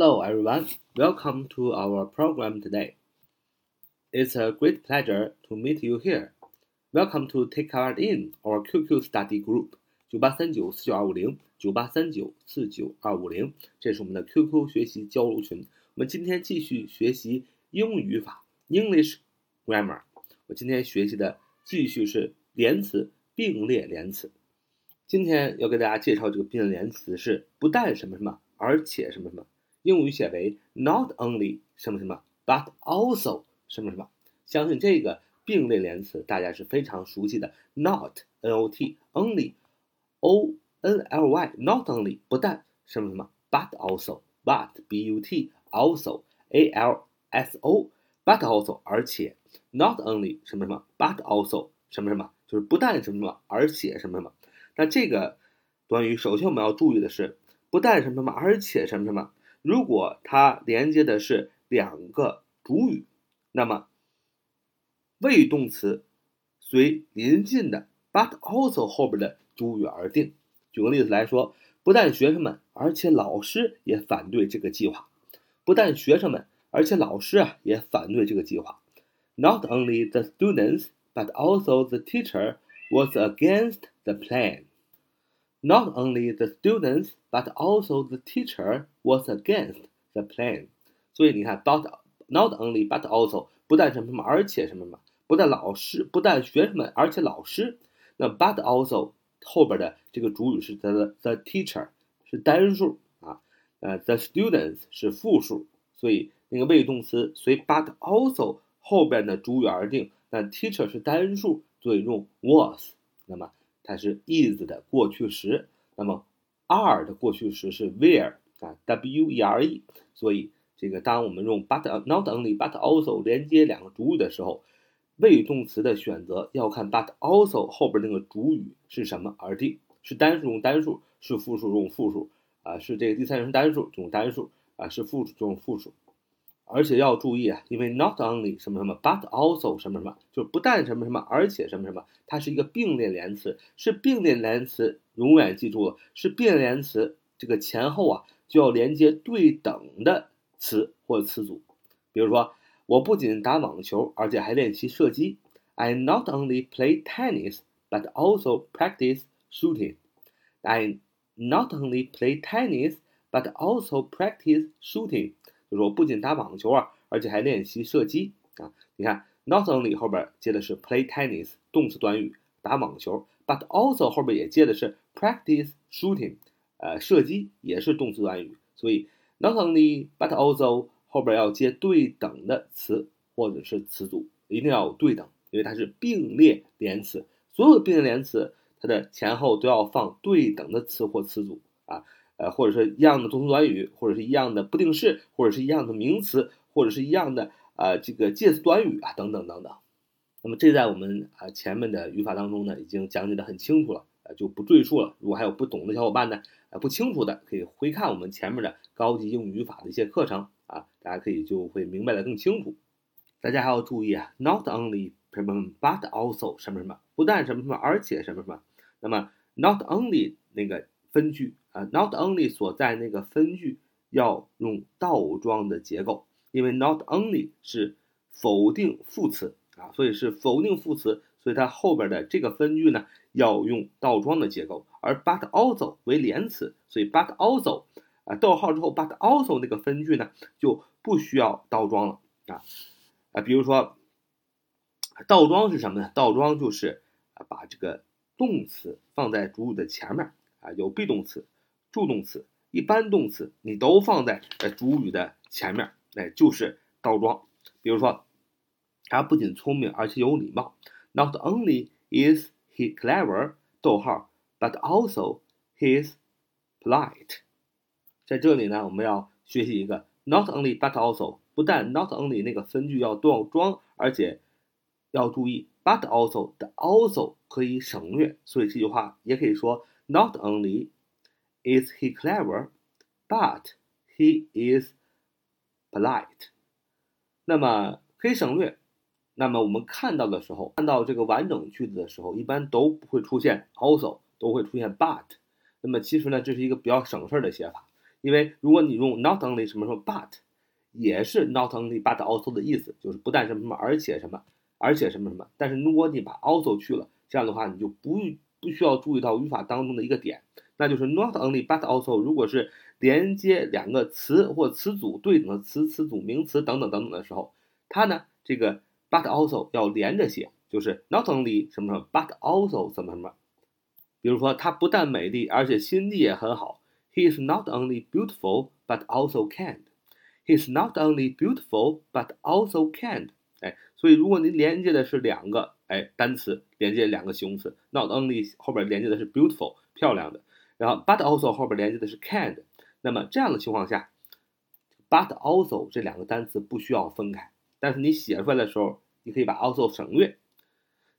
Hello, everyone. Welcome to our program today. It's a great pleasure to meet you here. Welcome to take part in our QQ study group 九八三九四九二五零九八三九四九二五零，这是我们的 QQ 学习交流群。我们今天继续学习英语语法 English grammar。我今天学习的继续是连词并列连词。今天要给大家介绍这个并列连词是不但什么什么，而且什么什么。英语写为 not only 什么什么，but also 什么什么。相信这个并列连词大家是非常熟悉的，not n o t only o n l y not only 不但什么什么，but also but b u t also a l s o but also 而且 not only 什么什么，but also 什么什么，就是不但什么什么，而且什么什么。那这个短语首先我们要注意的是，不但什么什么，而且什么什么。如果它连接的是两个主语，那么谓语动词随临近的 but also 后边的主语而定。举个例子来说，不但学生们，而且老师也反对这个计划。不但学生们，而且老师啊也反对这个计划。Not only the students, but also the teacher was against the plan. Not only the students, but also the teacher was against the plan. 所以你看，but not only but also 不但什么什么，而且什么什么，不但老师，不但学生们，而且老师。那 but also 后边的这个主语是 the the teacher 是单数啊，呃 the students 是复数，所以那个谓语动词随 but also 后边的主语而定。那 teacher 是单数，所以用 was。那么它是 is 的过去时，那么 are 的过去时是 where 啊，w e r e，所以这个当我们用 but not only but also 连接两个主语的时候，谓语动词的选择要看 but also 后边那个主语是什么而定，是单数用单数，是复数用复数啊，是这个第三人称单数用单数啊，是复数用复数。而且要注意啊，因为 not only 什么什么，but also 什么什么，就是不但什么什么，而且什么什么，它是一个并列连词，是并列连词，永远记住了，是并列连词，这个前后啊就要连接对等的词或词组。比如说，我不仅打网球，而且还练习射击。I not only play tennis, but also practice shooting. I not only play tennis, but also practice shooting. 就是我不仅打网球啊，而且还练习射击啊。你看，not only 后边接的是 play tennis 动词短语打网球，but also 后边也接的是 practice shooting，呃，射击也是动词短语。所以 not only but also 后边要接对等的词或者是词组，一定要有对等，因为它是并列连词。所有并列连词，它的前后都要放对等的词或词组啊。呃，或者是一样的动词短语，或者是一样的不定式，或者是一样的名词，或者是一样的呃这个介词短语啊，等等等等。那么这在我们啊前面的语法当中呢，已经讲解的很清楚了，呃就不赘述了。如果还有不懂的小伙伴呢，呃不清楚的，可以回看我们前面的高级英语语法的一些课程啊，大家可以就会明白的更清楚。大家还要注意啊，not only 什么 but also 什么什么，不但什么什么，而且什么什么。那么 not only 那个分句。，not only 所在那个分句要用倒装的结构，因为 not only 是否定副词啊，所以是否定副词，所以它后边的这个分句呢要用倒装的结构。而 but also 为连词，所以 but also 啊，逗号之后 but also 那个分句呢就不需要倒装了啊啊，比如说倒装是什么呢？倒装就是啊把这个动词放在主语的前面啊，有 be 动词。助动词、一般动词，你都放在呃主语的前面，哎，就是倒装。比如说，他不仅聪明，而且有礼貌。Not only is he clever，逗号，but also he is polite。在这里呢，我们要学习一个 not only but also，不但 not only 那个分句要倒装，而且要注意 but also 的 also 可以省略，所以这句话也可以说 not only。Is he clever? But he is polite. 那么可以省略。那么我们看到的时候，看到这个完整句子的时候，一般都不会出现 also，都会出现 but。那么其实呢，这是一个比较省事儿的写法，因为如果你用 not only 什么什么 but，也是 not only but also 的意思，就是不但什么什么，而且什么，而且什么什么。但是如果你把 also 去了，这样的话你就不不需要注意到语法当中的一个点，那就是 not only but also，如果是连接两个词或词组对等的词、词组、名词等等等等的时候，它呢这个 but also 要连着写，就是 not only 什么什么 but also 什么什么。比如说，她不但美丽，而且心地也很好。He is not only beautiful but also kind. He is not only beautiful but also kind. 哎，所以如果您连接的是两个哎单词，连接两个形容词，not only 后边连接的是 beautiful 漂亮的，然后 but also 后边连接的是 kind，那么这样的情况下，but also 这两个单词不需要分开，但是你写出来的时候，你可以把 also 省略。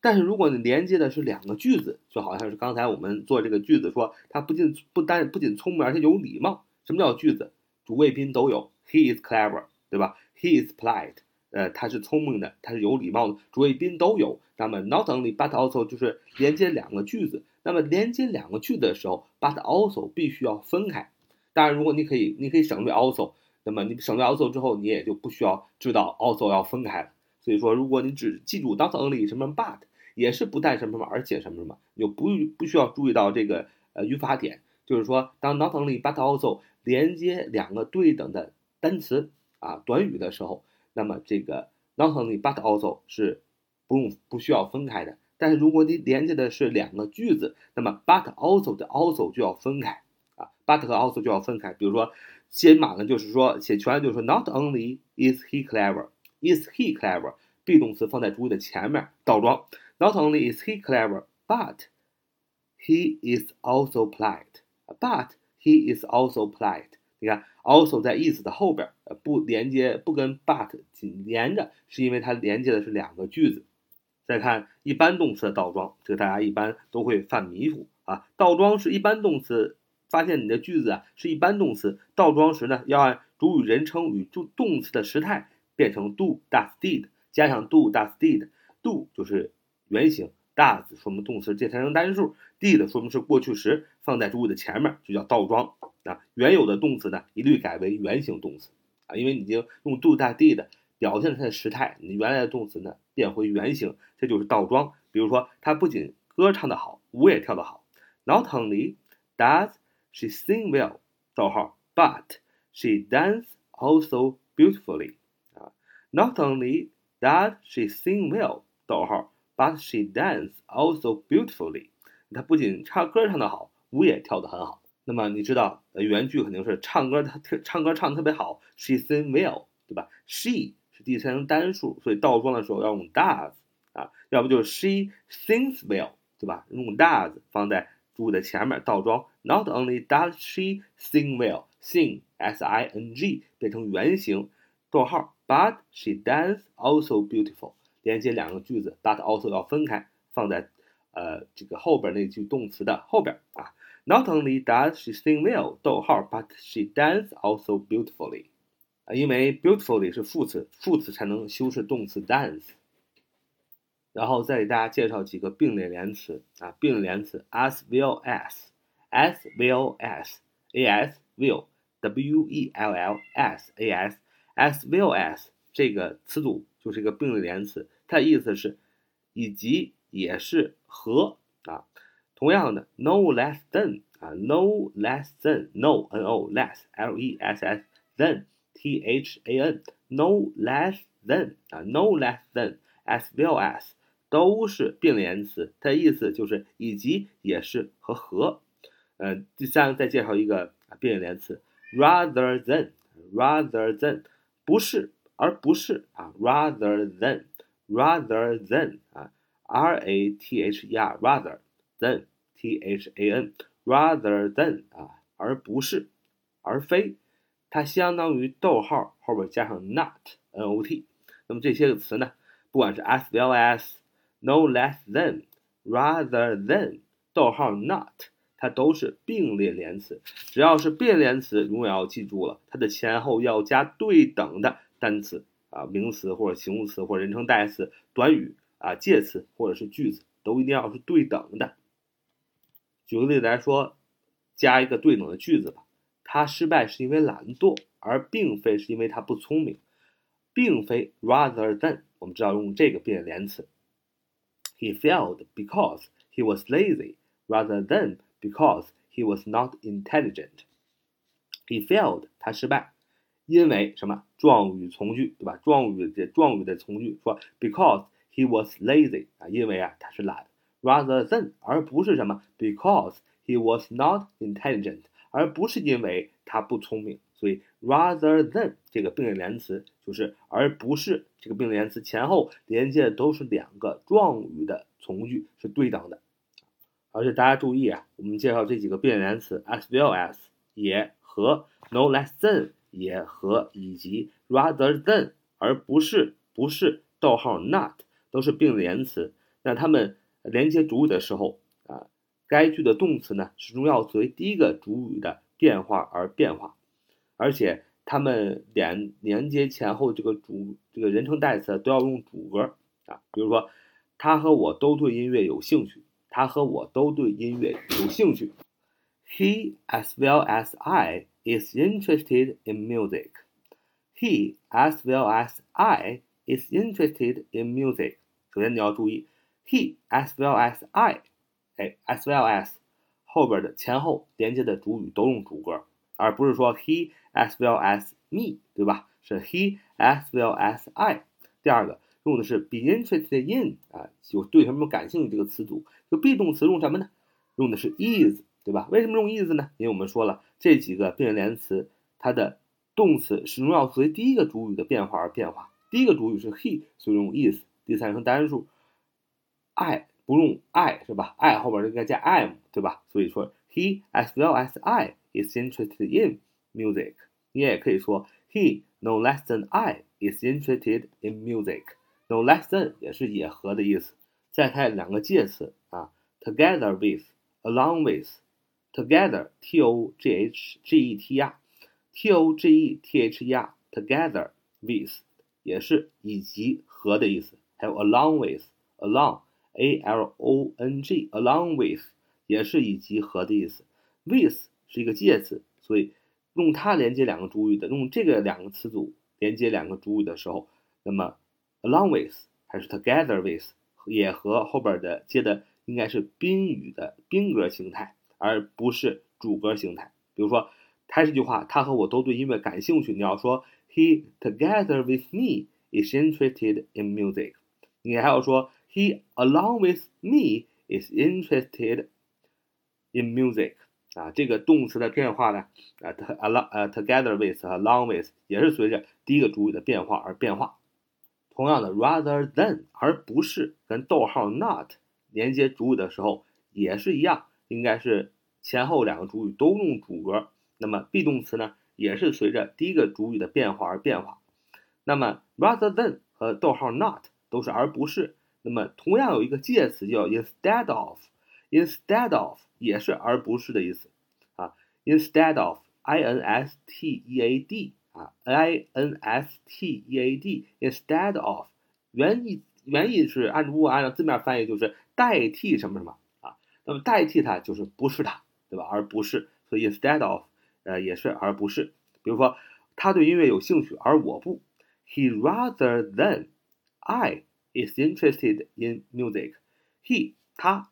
但是如果你连接的是两个句子，就好像是刚才我们做这个句子说，他不仅不单不仅聪明，而且有礼貌。什么叫句子？主谓宾都有。He is clever，对吧？He is polite，呃，他是聪明的，他是有礼貌的。主谓宾都有。那么 not only but also 就是连接两个句子。那么连接两个句子的时候，but also 必须要分开。当然，如果你可以，你可以省略 also，那么你省略 also 之后，你也就不需要知道 also 要分开了。所以说，如果你只记住 not only 什么 but。也是不带什么什么，而且什么什么，你就不不需要注意到这个呃语法点，就是说，当 not only but also 连接两个对等的单词啊短语的时候，那么这个 not only but also 是不用不需要分开的。但是如果你连接的是两个句子，那么 but also 的 also 就要分开啊，but 和 also 就要分开。比如说写满了就是说写全了就是说 not only is he clever，is he clever，be 动词放在主语的前面倒装。Not only is he clever, but he is also polite. But he is also polite. 你看，also 在 is 的后边，呃，不连接，不跟 but 紧连着，是因为它连接的是两个句子。再看一般动词的倒装，这个大家一般都会犯迷糊啊。倒装是一般动词，发现你的句子啊是一般动词，倒装时呢要按主语人称与助动词的时态变成 do、does、did，加上 do、does、did。do 就是原形 does 说明动词第三人单数，did 说明是过去时，放在主语的前面就叫倒装啊。原有的动词呢，一律改为原形动词啊，因为已经用 do、does、did 表现了它的时态，你原来的动词呢变回原形，这就是倒装。比如说，他不仅歌唱得好，舞也跳得好。Not only does she sing well，逗号，but she dance also beautifully 啊。Not only does she sing well，逗号。But she dance also beautifully。她不仅唱歌唱得好，舞也跳得很好。那么你知道，呃，原句肯定是唱歌，她唱歌唱得特别好。She sing well，对吧？She 是第三人称单数，所以倒装的时候要用 does 啊，要不就是 she sings well，对吧？用 does 放在主语的前面倒装。Not only does she sing well，sing s i n g 变成原形，逗号，but she dance also beautiful。连接两个句子，but also 要分开，放在呃这个后边那句动词的后边啊。Not only does she sing well，逗号，but she dance also beautifully。啊，因为 beautifully 是副词，副词才能修饰动词 dance。然后再给大家介绍几个并列连词啊，并列连词 as well as，as well as，as will，w e l l s a s，as well as 这个词组就是一个并列连词。它的意思是，以及也是和啊， 同样的，no less than 啊，no less than，no n o less l e s s than t h a n no less than 啊，no less than as well as 都是并联词，它的意思就是以及也是和和。呃，第三个再介绍一个并列连词，rather than，rather than 不是而不是啊，rather than。rather than 啊，r a t h e r rather Than t h a n rather than 啊，而不是，而非，它相当于逗号后边加上 not n o t。那么这些个词呢，不管是 as well as no less than rather than 逗号 not，它都是并列连词。只要是并列连词，永远要记住了，它的前后要加对等的单词。啊，名词或者形容词或者人称代词、短语啊、介词或者是句子，都一定要是对等的。举个例子来说，加一个对等的句子吧。他失败是因为懒惰，而并非是因为他不聪明，并非 rather than，我们知道用这个变连词。He failed because he was lazy, rather than because he was not intelligent. He failed，他失败，因为什么？状语从句，对吧？状语的状语的从句说 because he was lazy 啊，因为啊他是懒，rather than 而不是什么 because he was not intelligent，而不是因为他不聪明。所以 rather than 这个并列连词就是而不是这个并列连词前后连接的都是两个状语的从句是对等的。而且大家注意啊，我们介绍这几个并列连词 as well as 也和 no less than 也和以及 rather than 而不是不是逗号 not 都是并列连词。那它们连接主语的时候啊，该句的动词呢始终要随第一个主语的变化而变化。而且它们连连接前后这个主这个人称代词都要用主格啊，比如说他和我都对音乐有兴趣，他和我都对音乐有兴趣。He as well as I is interested in music. He as well as I is interested in music. 首先你要注意，he as well as I，哎，as well as 后边的前后连接的主语都用主格，而不是说 he。as well as me，对吧？是 he as well as I。第二个用的是 be interested in 啊，就对什么感兴趣这个词组。就 be 动词用什么呢？用的是 is，对吧？为什么用 is 呢？因为我们说了这几个并列连词，它的动词始终要随第一个主语的变化而变化。第一个主语是 he，所以用 is。第三人称单数 I 不用 I 是吧？I 后边应该加 am，对吧？所以说 he as well as I is interested in music。你也可以说，He no less than I is interested in music。No less than 也是也和的意思。再看两个介词啊，together with，along with，together，t o g h g e t r，t o g e t h e r，together with 也是以及和的意思。还有 along a l o n g along with 也是以及和的意思。with 是一个介词，所以。用它连接两个主语的，用这个两个词组连接两个主语的时候，那么 along with 还是 together with 也和后边的接的应该是宾语的宾格形态，而不是主格形态。比如说，还是句话，他和我都对音乐感兴趣。你要说 he together with me is interested in music。你还要说 he along with me is interested in music。啊，这个动词的变化呢，啊，along 呃，together with 和 along with 也是随着第一个主语的变化而变化。同样的，rather than 而不是跟逗号 not 连接主语的时候也是一样，应该是前后两个主语都用主格。那么 be 动词呢，也是随着第一个主语的变化而变化。那么 rather than 和逗号 not 都是而不是。那么同样有一个介词叫 instead of，instead of。也是而不是的意思啊，instead of，i n s t e a d 啊，i n s t e a d，instead of，原意原意是按如果按照字面翻译就是代替什么什么啊，那么代替它就是不是它，对吧？而不是，所以 instead of，呃，也是而不是。比如说，他对音乐有兴趣，而我不，he rather than I is interested in music，he 他。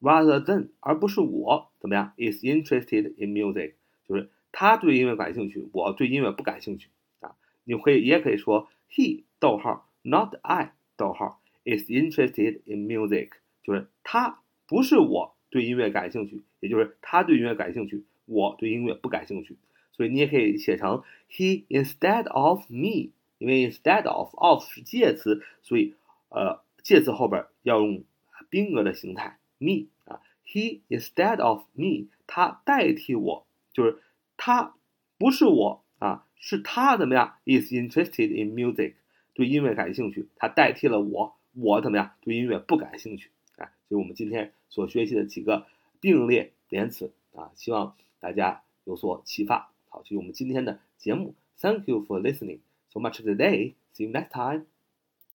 rather than 而不是我怎么样？is interested in music，就是他对音乐感兴趣，我对音乐不感兴趣啊。你可以也可以说 he 逗号 not I 逗号 is interested in music，就是他不是我对音乐感兴趣，也就是他对音乐感兴趣，我对音乐不感兴趣。所以你也可以写成 he instead of me，因为 instead of of 是介词，所以呃介词后边要用宾格的形态 me 啊。He instead of me，他代替我，就是他不是我啊，是他怎么样？Is interested in music，对音乐感兴趣，他代替了我，我怎么样？对音乐不感兴趣啊。就是我们今天所学习的几个并列连词啊，希望大家有所启发。好，就是我们今天的节目。Thank you for listening so much today. See you next time.